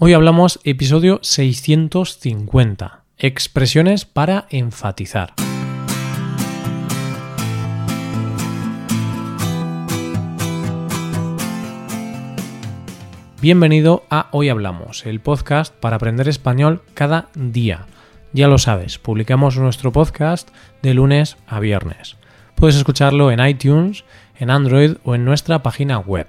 Hoy hablamos episodio 650, expresiones para enfatizar. Bienvenido a Hoy Hablamos, el podcast para aprender español cada día. Ya lo sabes, publicamos nuestro podcast de lunes a viernes. Puedes escucharlo en iTunes, en Android o en nuestra página web.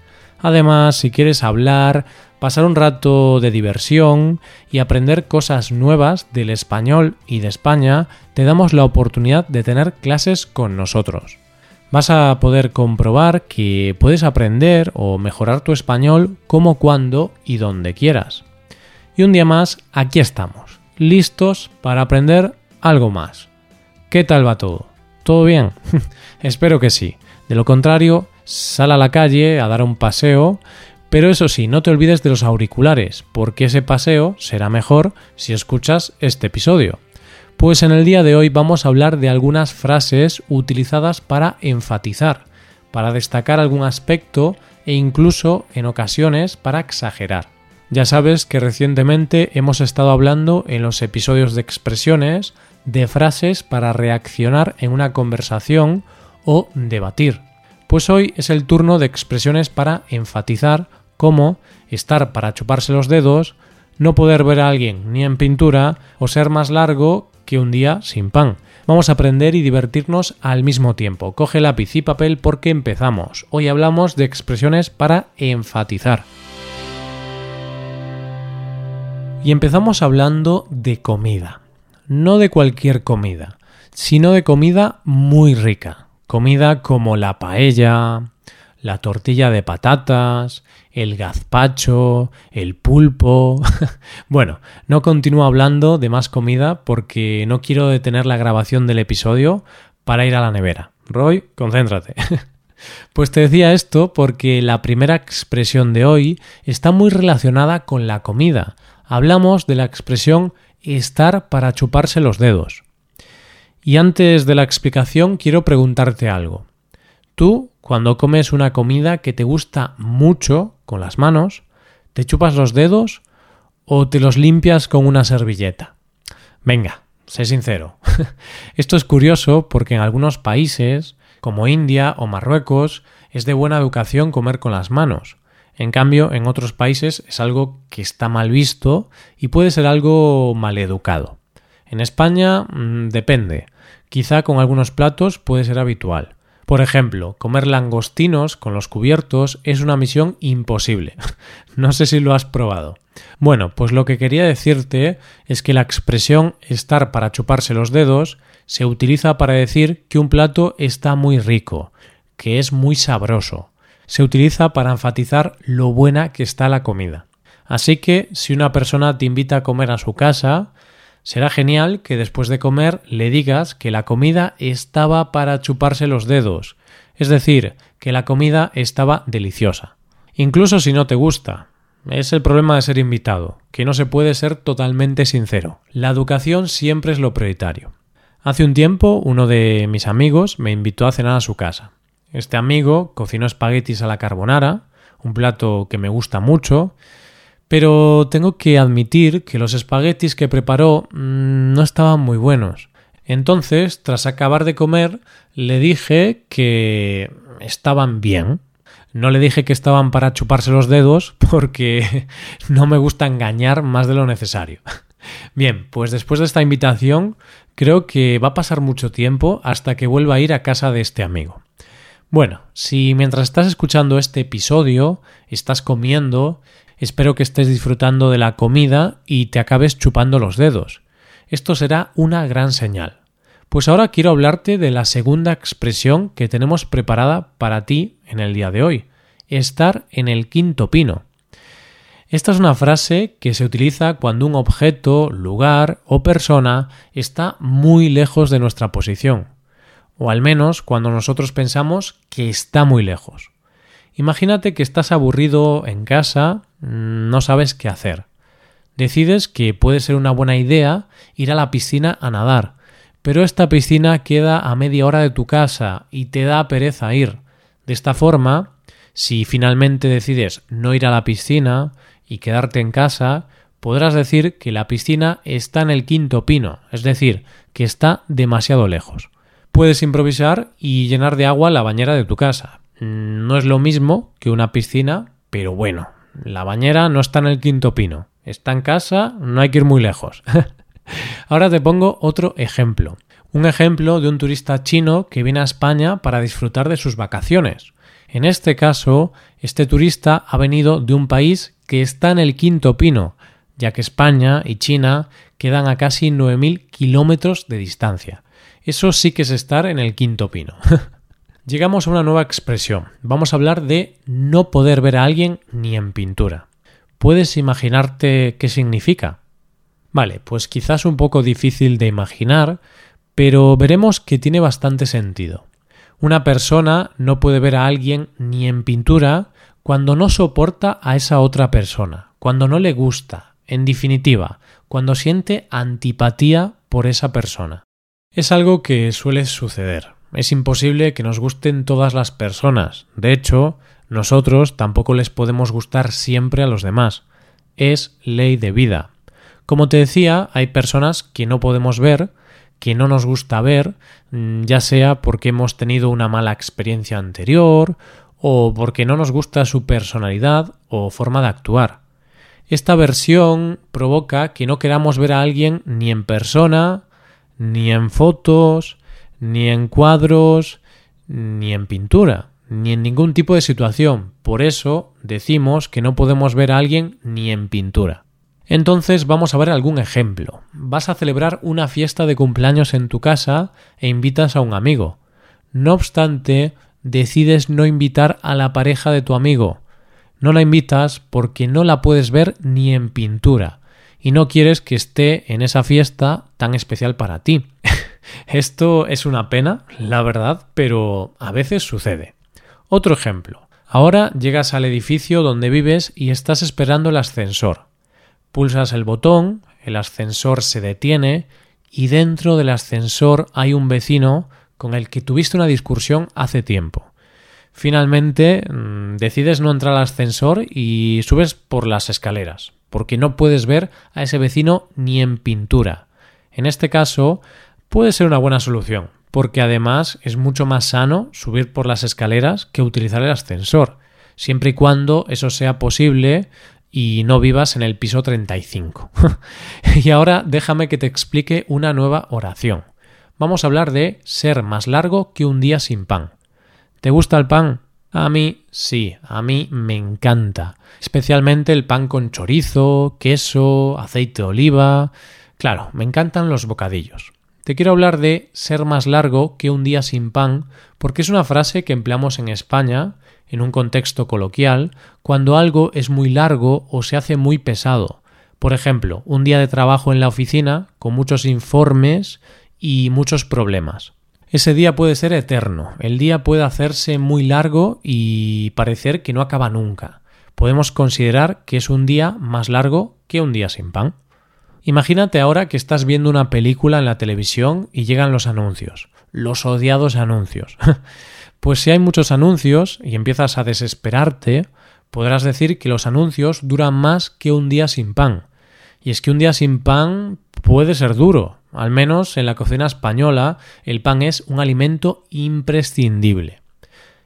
Además, si quieres hablar, pasar un rato de diversión y aprender cosas nuevas del español y de España, te damos la oportunidad de tener clases con nosotros. Vas a poder comprobar que puedes aprender o mejorar tu español como cuando y donde quieras. Y un día más, aquí estamos, listos para aprender algo más. ¿Qué tal va todo? ¿Todo bien? Espero que sí. De lo contrario, sal a la calle a dar un paseo pero eso sí, no te olvides de los auriculares, porque ese paseo será mejor si escuchas este episodio. Pues en el día de hoy vamos a hablar de algunas frases utilizadas para enfatizar, para destacar algún aspecto e incluso en ocasiones para exagerar. Ya sabes que recientemente hemos estado hablando en los episodios de expresiones de frases para reaccionar en una conversación o debatir. Pues hoy es el turno de expresiones para enfatizar como estar para chuparse los dedos, no poder ver a alguien ni en pintura o ser más largo que un día sin pan. Vamos a aprender y divertirnos al mismo tiempo. Coge lápiz y papel porque empezamos. Hoy hablamos de expresiones para enfatizar. Y empezamos hablando de comida. No de cualquier comida, sino de comida muy rica. Comida como la paella, la tortilla de patatas, el gazpacho, el pulpo. bueno, no continúo hablando de más comida porque no quiero detener la grabación del episodio para ir a la nevera. Roy, concéntrate. pues te decía esto porque la primera expresión de hoy está muy relacionada con la comida. Hablamos de la expresión estar para chuparse los dedos. Y antes de la explicación quiero preguntarte algo. ¿Tú cuando comes una comida que te gusta mucho con las manos, ¿te chupas los dedos o te los limpias con una servilleta? Venga, sé sincero. Esto es curioso porque en algunos países, como India o Marruecos, es de buena educación comer con las manos. En cambio, en otros países es algo que está mal visto y puede ser algo mal educado. En España mm, depende. Quizá con algunos platos puede ser habitual. Por ejemplo, comer langostinos con los cubiertos es una misión imposible. no sé si lo has probado. Bueno, pues lo que quería decirte es que la expresión estar para chuparse los dedos se utiliza para decir que un plato está muy rico, que es muy sabroso. Se utiliza para enfatizar lo buena que está la comida. Así que si una persona te invita a comer a su casa, Será genial que después de comer le digas que la comida estaba para chuparse los dedos, es decir, que la comida estaba deliciosa. Incluso si no te gusta. Es el problema de ser invitado, que no se puede ser totalmente sincero. La educación siempre es lo prioritario. Hace un tiempo uno de mis amigos me invitó a cenar a su casa. Este amigo cocinó espaguetis a la carbonara, un plato que me gusta mucho, pero tengo que admitir que los espaguetis que preparó mm, no estaban muy buenos. Entonces, tras acabar de comer, le dije que estaban bien. No le dije que estaban para chuparse los dedos porque no me gusta engañar más de lo necesario. Bien, pues después de esta invitación, creo que va a pasar mucho tiempo hasta que vuelva a ir a casa de este amigo. Bueno, si mientras estás escuchando este episodio estás comiendo Espero que estés disfrutando de la comida y te acabes chupando los dedos. Esto será una gran señal. Pues ahora quiero hablarte de la segunda expresión que tenemos preparada para ti en el día de hoy, estar en el quinto pino. Esta es una frase que se utiliza cuando un objeto, lugar o persona está muy lejos de nuestra posición. o al menos cuando nosotros pensamos que está muy lejos. Imagínate que estás aburrido en casa, no sabes qué hacer. Decides que puede ser una buena idea ir a la piscina a nadar, pero esta piscina queda a media hora de tu casa y te da pereza ir. De esta forma, si finalmente decides no ir a la piscina y quedarte en casa, podrás decir que la piscina está en el quinto pino, es decir, que está demasiado lejos. Puedes improvisar y llenar de agua la bañera de tu casa. No es lo mismo que una piscina, pero bueno, la bañera no está en el quinto pino. Está en casa, no hay que ir muy lejos. Ahora te pongo otro ejemplo. Un ejemplo de un turista chino que viene a España para disfrutar de sus vacaciones. En este caso, este turista ha venido de un país que está en el quinto pino, ya que España y China quedan a casi 9.000 kilómetros de distancia. Eso sí que es estar en el quinto pino. Llegamos a una nueva expresión. Vamos a hablar de no poder ver a alguien ni en pintura. ¿Puedes imaginarte qué significa? Vale, pues quizás un poco difícil de imaginar, pero veremos que tiene bastante sentido. Una persona no puede ver a alguien ni en pintura cuando no soporta a esa otra persona, cuando no le gusta, en definitiva, cuando siente antipatía por esa persona. Es algo que suele suceder. Es imposible que nos gusten todas las personas. De hecho, nosotros tampoco les podemos gustar siempre a los demás. Es ley de vida. Como te decía, hay personas que no podemos ver que no nos gusta ver, mm, ya sea porque hemos tenido una mala experiencia anterior o porque no nos gusta su personalidad o forma de actuar. Esta versión provoca que no queramos ver a alguien ni en persona, ni en fotos, ni en cuadros, ni en pintura, ni en ningún tipo de situación. Por eso decimos que no podemos ver a alguien ni en pintura. Entonces vamos a ver algún ejemplo. Vas a celebrar una fiesta de cumpleaños en tu casa e invitas a un amigo. No obstante, decides no invitar a la pareja de tu amigo. No la invitas porque no la puedes ver ni en pintura y no quieres que esté en esa fiesta tan especial para ti. Esto es una pena, la verdad, pero a veces sucede. Otro ejemplo. Ahora llegas al edificio donde vives y estás esperando el ascensor. Pulsas el botón, el ascensor se detiene y dentro del ascensor hay un vecino con el que tuviste una discusión hace tiempo. Finalmente mm, decides no entrar al ascensor y subes por las escaleras, porque no puedes ver a ese vecino ni en pintura. En este caso puede ser una buena solución, porque además es mucho más sano subir por las escaleras que utilizar el ascensor, siempre y cuando eso sea posible y no vivas en el piso 35. y ahora déjame que te explique una nueva oración. Vamos a hablar de ser más largo que un día sin pan. ¿Te gusta el pan? A mí sí, a mí me encanta. Especialmente el pan con chorizo, queso, aceite de oliva. Claro, me encantan los bocadillos. Te quiero hablar de ser más largo que un día sin pan porque es una frase que empleamos en España en un contexto coloquial, cuando algo es muy largo o se hace muy pesado. Por ejemplo, un día de trabajo en la oficina con muchos informes y muchos problemas. Ese día puede ser eterno, el día puede hacerse muy largo y parecer que no acaba nunca. Podemos considerar que es un día más largo que un día sin pan. Imagínate ahora que estás viendo una película en la televisión y llegan los anuncios, los odiados anuncios. Pues si hay muchos anuncios y empiezas a desesperarte, podrás decir que los anuncios duran más que un día sin pan. Y es que un día sin pan puede ser duro. Al menos en la cocina española el pan es un alimento imprescindible.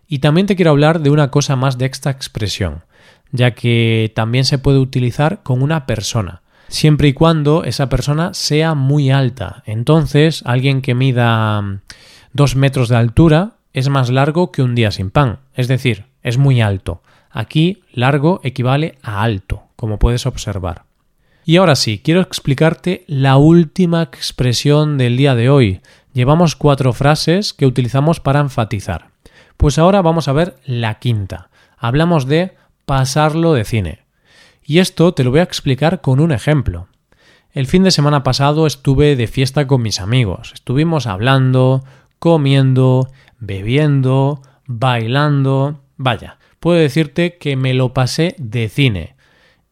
Y también te quiero hablar de una cosa más de esta expresión, ya que también se puede utilizar con una persona, siempre y cuando esa persona sea muy alta. Entonces, alguien que mida dos metros de altura es más largo que un día sin pan, es decir, es muy alto. Aquí largo equivale a alto, como puedes observar. Y ahora sí, quiero explicarte la última expresión del día de hoy. Llevamos cuatro frases que utilizamos para enfatizar. Pues ahora vamos a ver la quinta. Hablamos de pasarlo de cine. Y esto te lo voy a explicar con un ejemplo. El fin de semana pasado estuve de fiesta con mis amigos. Estuvimos hablando, comiendo, bebiendo, bailando. Vaya, puedo decirte que me lo pasé de cine.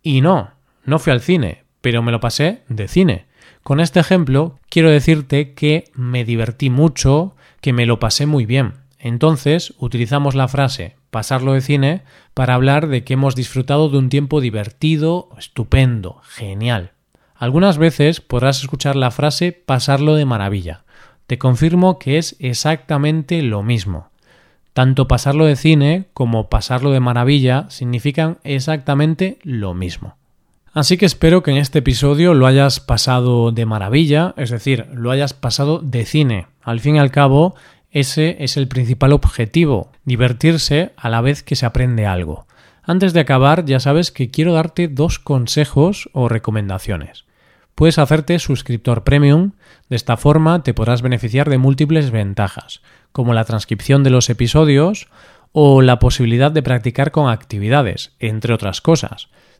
Y no, no fui al cine, pero me lo pasé de cine. Con este ejemplo quiero decirte que me divertí mucho, que me lo pasé muy bien. Entonces utilizamos la frase pasarlo de cine para hablar de que hemos disfrutado de un tiempo divertido, estupendo, genial. Algunas veces podrás escuchar la frase pasarlo de maravilla. Te confirmo que es exactamente lo mismo. Tanto pasarlo de cine como pasarlo de maravilla significan exactamente lo mismo. Así que espero que en este episodio lo hayas pasado de maravilla, es decir, lo hayas pasado de cine. Al fin y al cabo, ese es el principal objetivo, divertirse a la vez que se aprende algo. Antes de acabar, ya sabes que quiero darte dos consejos o recomendaciones. Puedes hacerte suscriptor premium, de esta forma te podrás beneficiar de múltiples ventajas, como la transcripción de los episodios o la posibilidad de practicar con actividades, entre otras cosas.